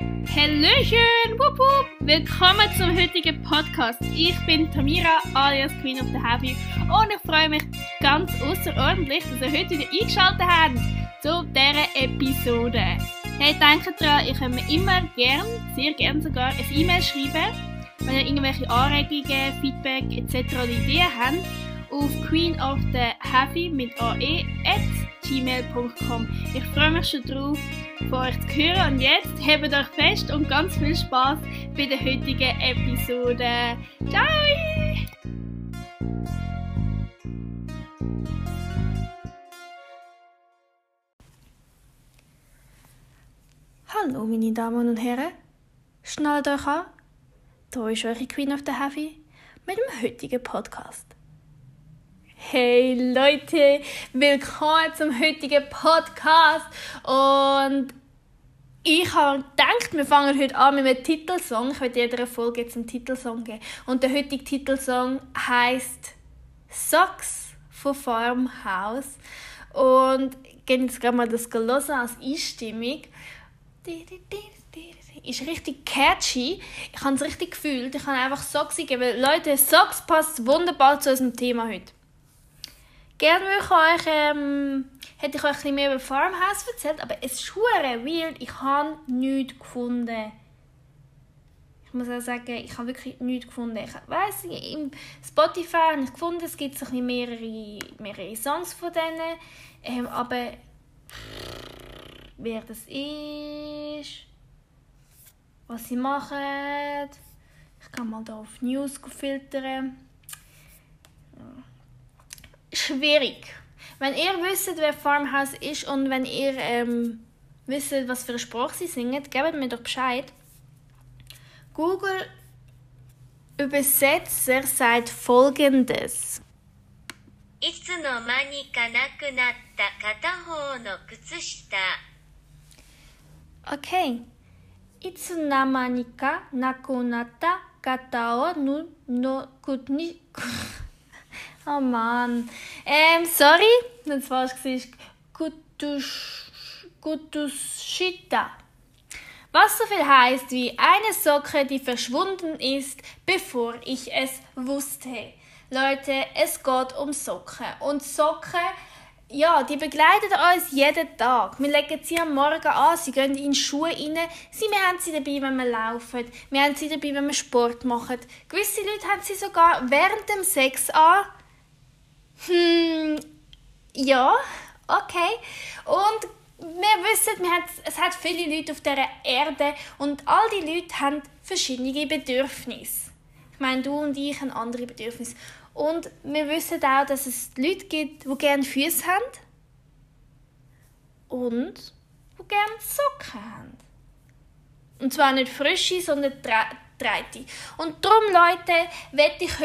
Hallöchen! Wupp, wupp. Willkommen zum heutigen Podcast. Ich bin Tamira alias Queen of the Heavy und ich freue mich ganz außerordentlich, dass ihr heute wieder eingeschaltet habt zu dieser Episode. Hey, denkt dran, ihr könnt mir immer gern, sehr gern sogar, ein E-Mail schreiben, wenn ihr irgendwelche Anregungen, Feedback etc. Ideen habt auf Queen of the Heavy mit ae gmail.com. Ich freue mich schon drauf, von euch zu hören und jetzt hebt euch fest und ganz viel Spaß bei der heutigen Episode. Ciao! Hallo meine Damen und Herren, schnallt euch an, hier ist eure Queen of the Heavy mit dem heutigen Podcast. Hey Leute, willkommen zum heutigen Podcast. Und ich habe gedacht, wir fangen heute an mit einem Titelsong. Ich werde jeder Folge jetzt einen Titelsong geben. Und der heutige Titelsong heißt Socks von Farmhouse. Und ich gehe jetzt gerade mal das hören als Einstimmung. Ist richtig catchy. Ich habe es richtig gefühlt. Ich habe einfach Socks gegeben. Leute, Socks passt wunderbar zu unserem Thema heute. Gerne würde ich euch, ähm, hätte ich euch ein bisschen mehr über Farmhouse erzählt, aber es ist weird. Ich habe nichts gefunden. Ich muss auch sagen, ich habe wirklich nichts gefunden. Ich weiss, im Spotify habe ich gefunden, es gibt so mehrere, mehrere Songs von denen, ähm, aber wer das ist, was sie machen, ich kann mal hier auf News filtern schwierig. Wenn ihr wisst, wer Farmhouse ist und wenn ihr ähm, wisst, was für eine Sprache sie singen, gebt mir doch Bescheid. Google Übersetzer sagt folgendes. いつの間にかなくなった片方の靴下 Okay. いつの間にかなくなった片方の靴 Oh Mann. Ähm, sorry, das war es. Gutushita. Was so viel heißt wie eine Socke, die verschwunden ist, bevor ich es wusste. Leute, es geht um Socken. Und Socken, ja, die begleiten uns jeden Tag. Wir legen sie am Morgen an, sie gehen in Schuhe rein. Sie, wir haben sie dabei, wenn wir laufen. Wir haben sie dabei, wenn wir Sport machen. Gewisse Leute haben sie sogar während dem Sex an. Hm, ja, okay. Und wir wissen, wir es hat viele Leute auf dieser Erde und all die Leute haben verschiedene Bedürfnisse. Ich meine, du und ich haben andere Bedürfnisse. Und wir wissen auch, dass es Leute gibt, die gerne Füße haben und die gerne Socken haben. Und zwar nicht frische, sondern dreite. Und darum, Leute, werde ich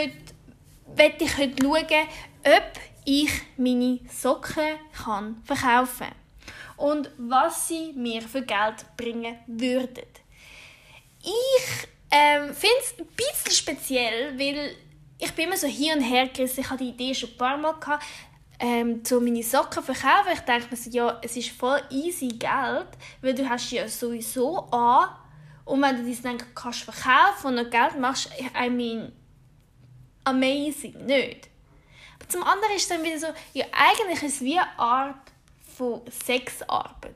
ich heute schauen, ob ich meine Socken kann verkaufen und was sie mir für Geld bringen würden. Ich ähm, finde es ein bisschen speziell, weil ich bin immer so hier und her gerissen. Ich hatte die Idee schon ein paar Mal gehabt, ähm, zu meine Socken verkaufen. Ich denke mir so, ja, es ist voll easy Geld, weil du hast ja sowieso an und wenn du das dann kannst verkaufen und noch Geld machst, I mean, amazing, nicht? Zum anderen ist es dann wieder so, ja, eigentlich ist es wie eine Art von Sexarbeit.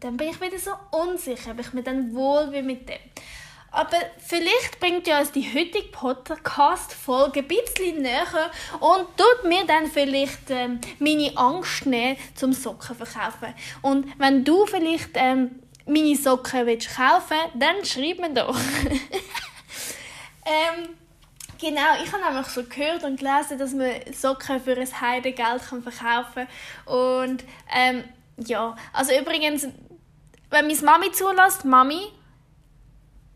Dann bin ich wieder so unsicher, ob ich mir dann wohl will mit dem. Aber vielleicht bringt ja uns die heutige Podcast-Folge ein bisschen näher und tut mir dann vielleicht ähm, meine Angst nehmen zum Socken verkaufen. Und wenn du vielleicht ähm, meine Socken willst kaufen dann schreib mir doch. ähm, Genau, ich habe nämlich so gehört und gelesen, dass man Socken für ein Heidengeld verkaufen kann. Und ähm, ja, also übrigens, wenn meine Mami zulässt, Mami,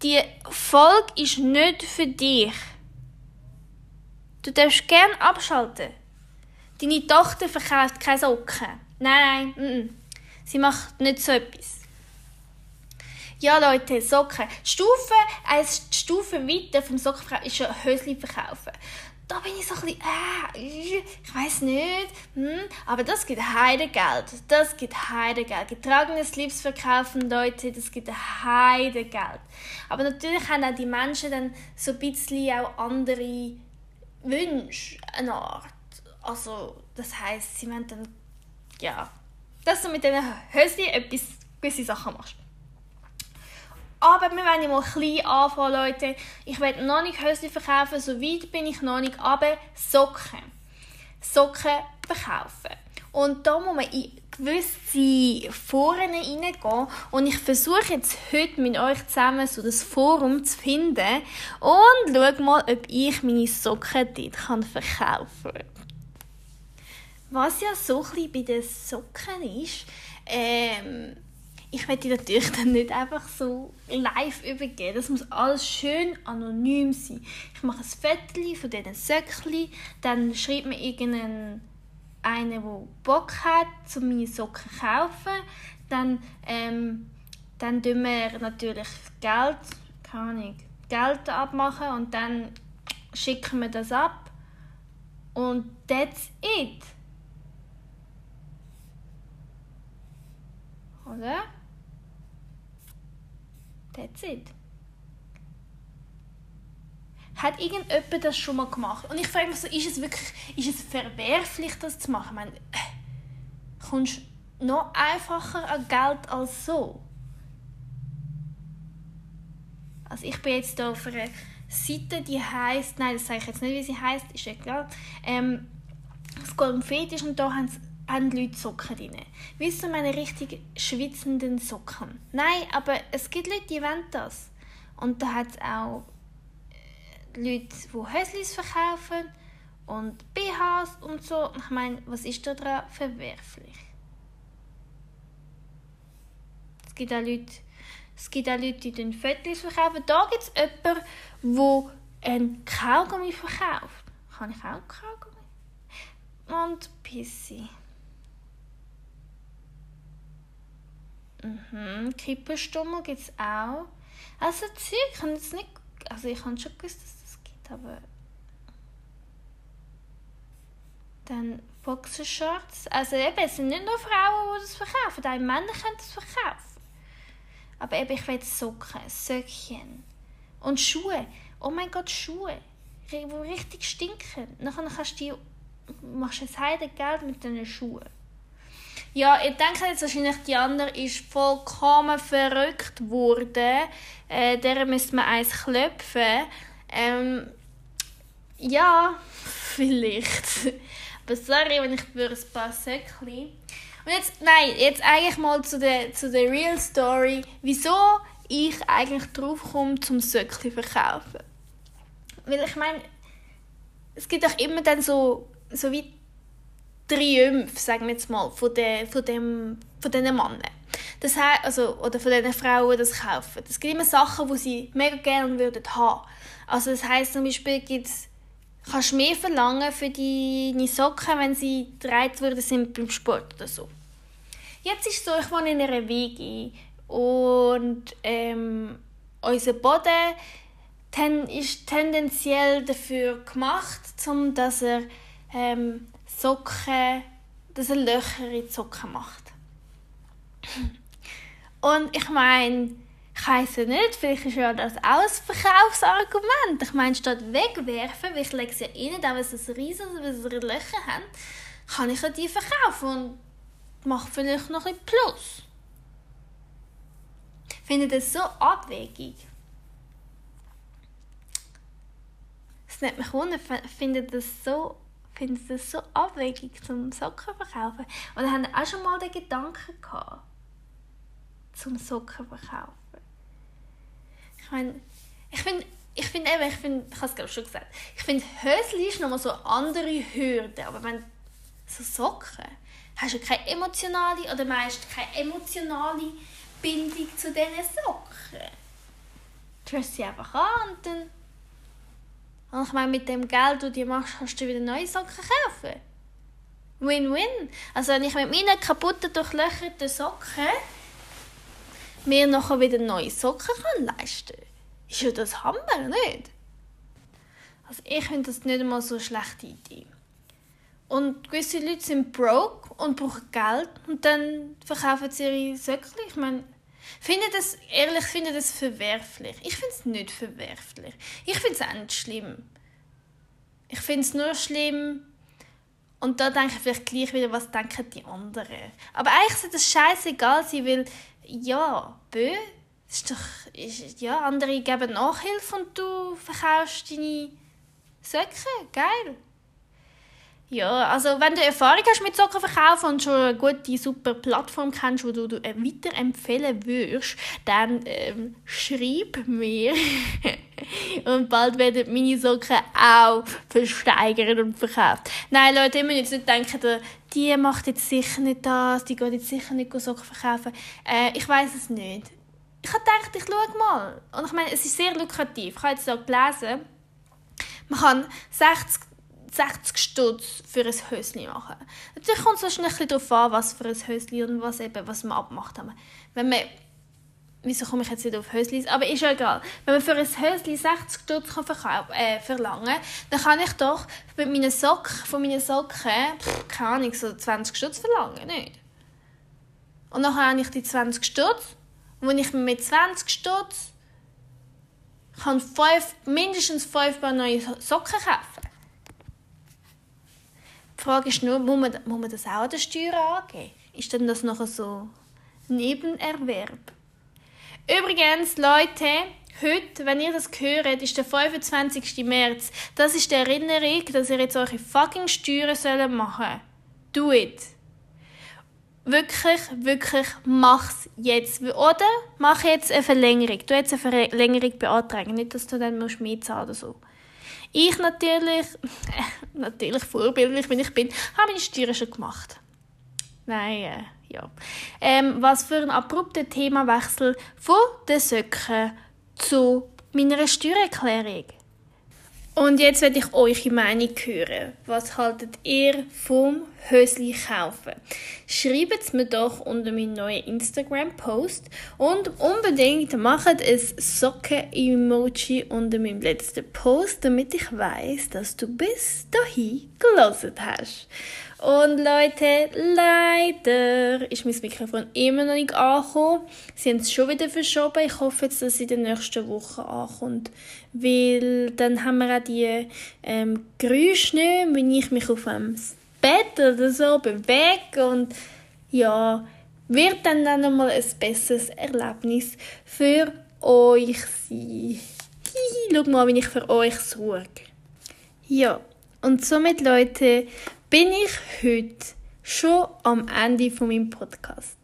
die Folge ist nicht für dich. Du darfst gerne abschalten. Deine Tochter verkauft keine Socken. Nein, nein, n -n. sie macht nicht so etwas. Ja, Leute, Socken. Stufe, eine Stufe weiter vom Sockenverkauf ist ja Hösli verkaufen. da bin ich so ein bisschen, äh, ich weiß nicht, hm, aber das gibt Heidegeld, das gibt Heidegeld. Getragenes Liebsverkaufen, Leute, das gibt Heidegeld. Aber natürlich haben auch die Menschen dann so ein bisschen auch andere Wünsche, eine Art. Also, das heisst, sie wollen dann, ja, dass du mit diesen Höschen etwas, gewisse Sachen machst. Aber wir wollen mal klein anfangen, Leute. Ich werde noch nicht Höschen verkaufen, so weit bin ich noch nicht, aber Socken. Socken verkaufen. Und da muss man in gewisse Foren reingehen. Und ich versuche jetzt heute mit euch zusammen so das Forum zu finden. Und schau mal, ob ich meine Socken dort verkaufen kann. Was ja so ein bisschen bei den Socken ist, ähm, ich werde die natürlich dann nicht einfach so live übergeben. Das muss alles schön anonym sein. Ich mache ein Foto von diesen Söckchen, dann schreibt mir irgendeinen einer, der Bock hat, um meine Socken zu kaufen. Dann, ähm, dann tun wir natürlich Geld, keine Ahnung, Geld abmachen und dann schicken wir das ab. Und that's it. Oder? That's it. Hat irgendjemand das schon mal gemacht? Und ich frage mich so, ist es wirklich ist es verwerflich, das zu machen? Ich meine, äh, kommst du noch einfacher an Geld als so? Also ich bin jetzt hier auf einer Seite, die heißt, nein, das sage ich jetzt nicht, wie sie heißt, ist egal. Ähm, es geht Fetisch und da haben sie haben Leute Socken drin. Wisst ihr, meine richtig schwitzenden Socken? Nein, aber es gibt Leute, die wollen das. Und da hat es auch äh, Leute, die Höslis verkaufen und BHs und so. Ich meine, was ist da dran verwerflich? Es gibt auch Leute, es gibt auch Leute, die den Fotos verkaufen. Da gibt es jemanden, der einen Kaugummi verkauft. Kann ich auch Kaugummi? Und Pissi. Mhm, Kippenstummel gibt es auch. Also Zeug, ich habe jetzt nicht... Also ich habe schon gewusst, dass es das gibt, aber... Dann Boxershorts. Also eben, es sind nicht nur Frauen, die das verkaufen. Auch Männer können das verkaufen. Aber eben, ich will Socken, Söckchen. Und Schuhe. Oh mein Gott, Schuhe. Die richtig stinken. Nachher kannst du die... Machst du ein Geld mit diesen Schuhen. Ja, ich denke jetzt wahrscheinlich, die andere ist vollkommen verrückt worden. Äh, der müsste man eins klopfen. Ähm, ja, vielleicht. Aber sorry, wenn ich für ein paar Säckchen. Und jetzt, nein, jetzt eigentlich mal zu der, zu der Real Story, wieso ich eigentlich drauf komme, zum Söckchen verkaufen. Weil ich meine, es gibt auch immer dann so, so wie Triumph, sagen wir jetzt mal, von, der, von, dem, von diesen Männern. Das heißt, also, oder von diesen Frauen, das kaufen. Es gibt immer Sachen, die sie mega gerne würden haben. Also das heisst zum Beispiel, gibt's, kannst du mehr verlangen für deine Socken, wenn sie gedreht worden sind beim Sport oder so. Jetzt ist es so, ich wohne in einer WG und ähm, unser Boden ten, ist tendenziell dafür gemacht, um dass er ähm, Socken, dass er Löcher in die Socken macht. Und ich meine, ich weiss ja nicht, vielleicht ist ja das Verkaufsargument. Ich meine, statt wegwerfen, weil ich lege sie ja rein, auch wenn sie riesige Löcher haben, kann ich ja die verkaufen und mache vielleicht noch ein Plus. Ich finde das so abwegig. Es nimmt mich wunder, finde das so finde das so abwegig zum Socken verkaufen. Und haben auch schon mal den Gedanken gehabt, zum Socken verkaufen. Ich meine, ich finde, ich finde eben, ich finde, ich habe es glaube schon gesagt, ich finde Hösli ist nochmal so andere Hürde, aber wenn so Socken, hast du keine emotionale, oder meist keine emotionale Bindung zu diesen Socken. Du hast sie einfach an und dann und ich meine, mit dem Geld, das du dir machst, kannst du wieder neue Socken kaufen. Win-win. Also wenn ich mit meinen kaputten, durchlöcherten Socken mir nachher wieder neue Socken kann leisten kann, ist ja das Hammer, nicht? Also ich finde das nicht einmal so eine schlechte Idee. Und gewisse Leute sind broke und brauchen Geld und dann verkaufen sie ihre Söckchen. Ich meine, finde das, ehrlich finde das verwerflich. Ich finde es nicht verwerflich. Ich finde es auch nicht schlimm. Ich finde es nur schlimm, und da denke ich vielleicht gleich wieder, was denken die anderen. Aber eigentlich sollte das scheißegal sein, weil, ja, bö, ist doch, ist, ja, andere geben Nachhilfe und du verkaufst deine Söcke. Geil. Ja, also wenn du Erfahrung hast mit Socken verkaufen und schon eine gute, super Plattform kennst, die du, du weiterempfehlen würdest, dann ähm, schreib mir. und bald werden meine Socken auch versteigert und verkauft. Nein, Leute, ihr müsst jetzt nicht denken, die macht jetzt sicher nicht das, die geht jetzt sicher nicht Socken verkaufen. Äh, ich weiß es nicht. Ich habe gedacht, ich schaue mal. Und ich meine, es ist sehr lukrativ. Ich habe jetzt so gelesen, man kann 60 60 Stutz für ein Höschen machen. Natürlich kommt es wahrscheinlich ein darauf an, was für ein Höschen und was, eben, was wir abgemacht haben. Wenn man, wieso komme ich jetzt wieder auf Höschen? Aber ist ja egal. Wenn man für ein Höschen 60 Stutz äh, verlangen dann kann ich doch mit meinen Socken, von meinen Socken, pff, keine Ahnung, so 20 Stutz verlangen, nicht? Und dann habe ich die 20 Stutz, wo ich mir mit 20 Stutz kann fünf, mindestens 5 Paar neue Socken kaufen. Die Frage ist nur, muss man, muss man das auch an der Steuer angeben? Ist denn das noch so Nebenerwerb? Übrigens, Leute, heute, wenn ihr das hört, ist der 25. März. Das ist die Erinnerung, dass ihr jetzt eure fucking Steuern machen sollt. Do it. Wirklich, wirklich, mach's jetzt. Oder mach jetzt eine Verlängerung. Du jetzt eine Verlängerung beantragen. Nicht, dass du dann mehr zahlen oder so. Ich natürlich, äh, natürlich vorbildlich, wenn ich bin, habe meine Steuern schon gemacht. Nein, äh, ja. Ähm, was für ein abrupter Themawechsel von den Söcken zu meiner Steuererklärung. Und jetzt werde ich eure Meinung hören. Was haltet ihr vom Hösli kaufen? Schreibt es mir doch unter meinen neuen Instagram-Post und unbedingt macht ein Socken-Emoji unter meinem letzten Post, damit ich weiß, dass du bis dahin gelesen hast. Und Leute, leider ist mein Mikrofon immer noch nicht angekommen. Sie haben es schon wieder verschoben. Ich hoffe jetzt, dass es in den nächsten Wochen ankommt. Weil dann haben wir auch die ähm, Geräusche nicht, wenn ich mich auf dem Bett oder so bewege. Und ja, wird dann dann nochmal ein besseres Erlebnis für euch sein. Schau mal, wie ich für euch sorge. Ja, und somit, Leute, bin ich heute schon am Ende von meinem Podcast.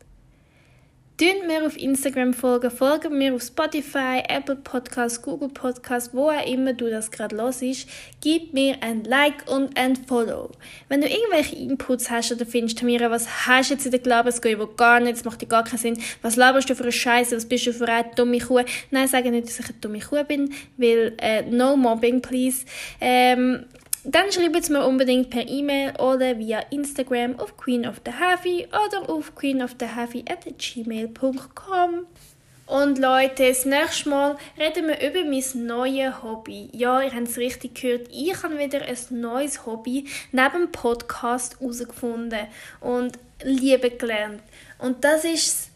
Tönt mir auf Instagram folgen, folgt mir auf Spotify, Apple Podcasts, Google Podcasts, wo auch immer du das gerade los. Gib mir ein Like und ein Follow. Wenn du irgendwelche Inputs hast oder findest, mir was hast du jetzt in der Glaube, es geht gar nicht, es macht dir gar keinen Sinn. Was laberst du für eine Scheiße? Was bist du für eine dumme Kuh? Nein, sage nicht, dass ich eine dumme Kuh bin, weil äh, no mobbing, please. Ähm, dann schreibt mir unbedingt per E-Mail oder via Instagram auf Queen of the Heavy oder auf queenoftheheavy at gmail.com. Und Leute, das nächste Mal reden wir über mein neues Hobby. Ja, ihr habt es richtig gehört. Ich habe wieder ein neues Hobby neben dem Podcast herausgefunden und liebe gelernt. Und das ist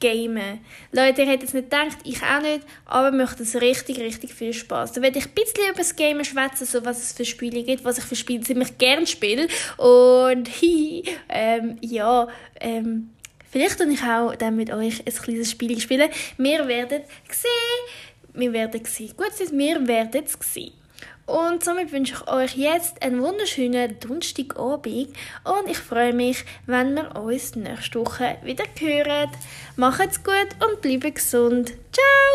Gamen. Leute, ihr hättet es nicht gedacht, ich auch nicht, aber mir macht es richtig, richtig viel Spaß. Da werde ich ein bisschen über das Gamen schwätzen, so was es für Spiele gibt, was ich für Spiele ziemlich gerne spiele. Und hi, ähm, ja, ähm, vielleicht tue ich auch dann mit euch ein kleines Spiel spielen. Wir werden sehen. Wir werden sehen. Gut, wir werden sehen. Und somit wünsche ich euch jetzt einen wunderschönen Donnerstagabend und ich freue mich, wenn wir uns nächste Woche wieder hören. Macht's gut und bleibt gesund. Ciao!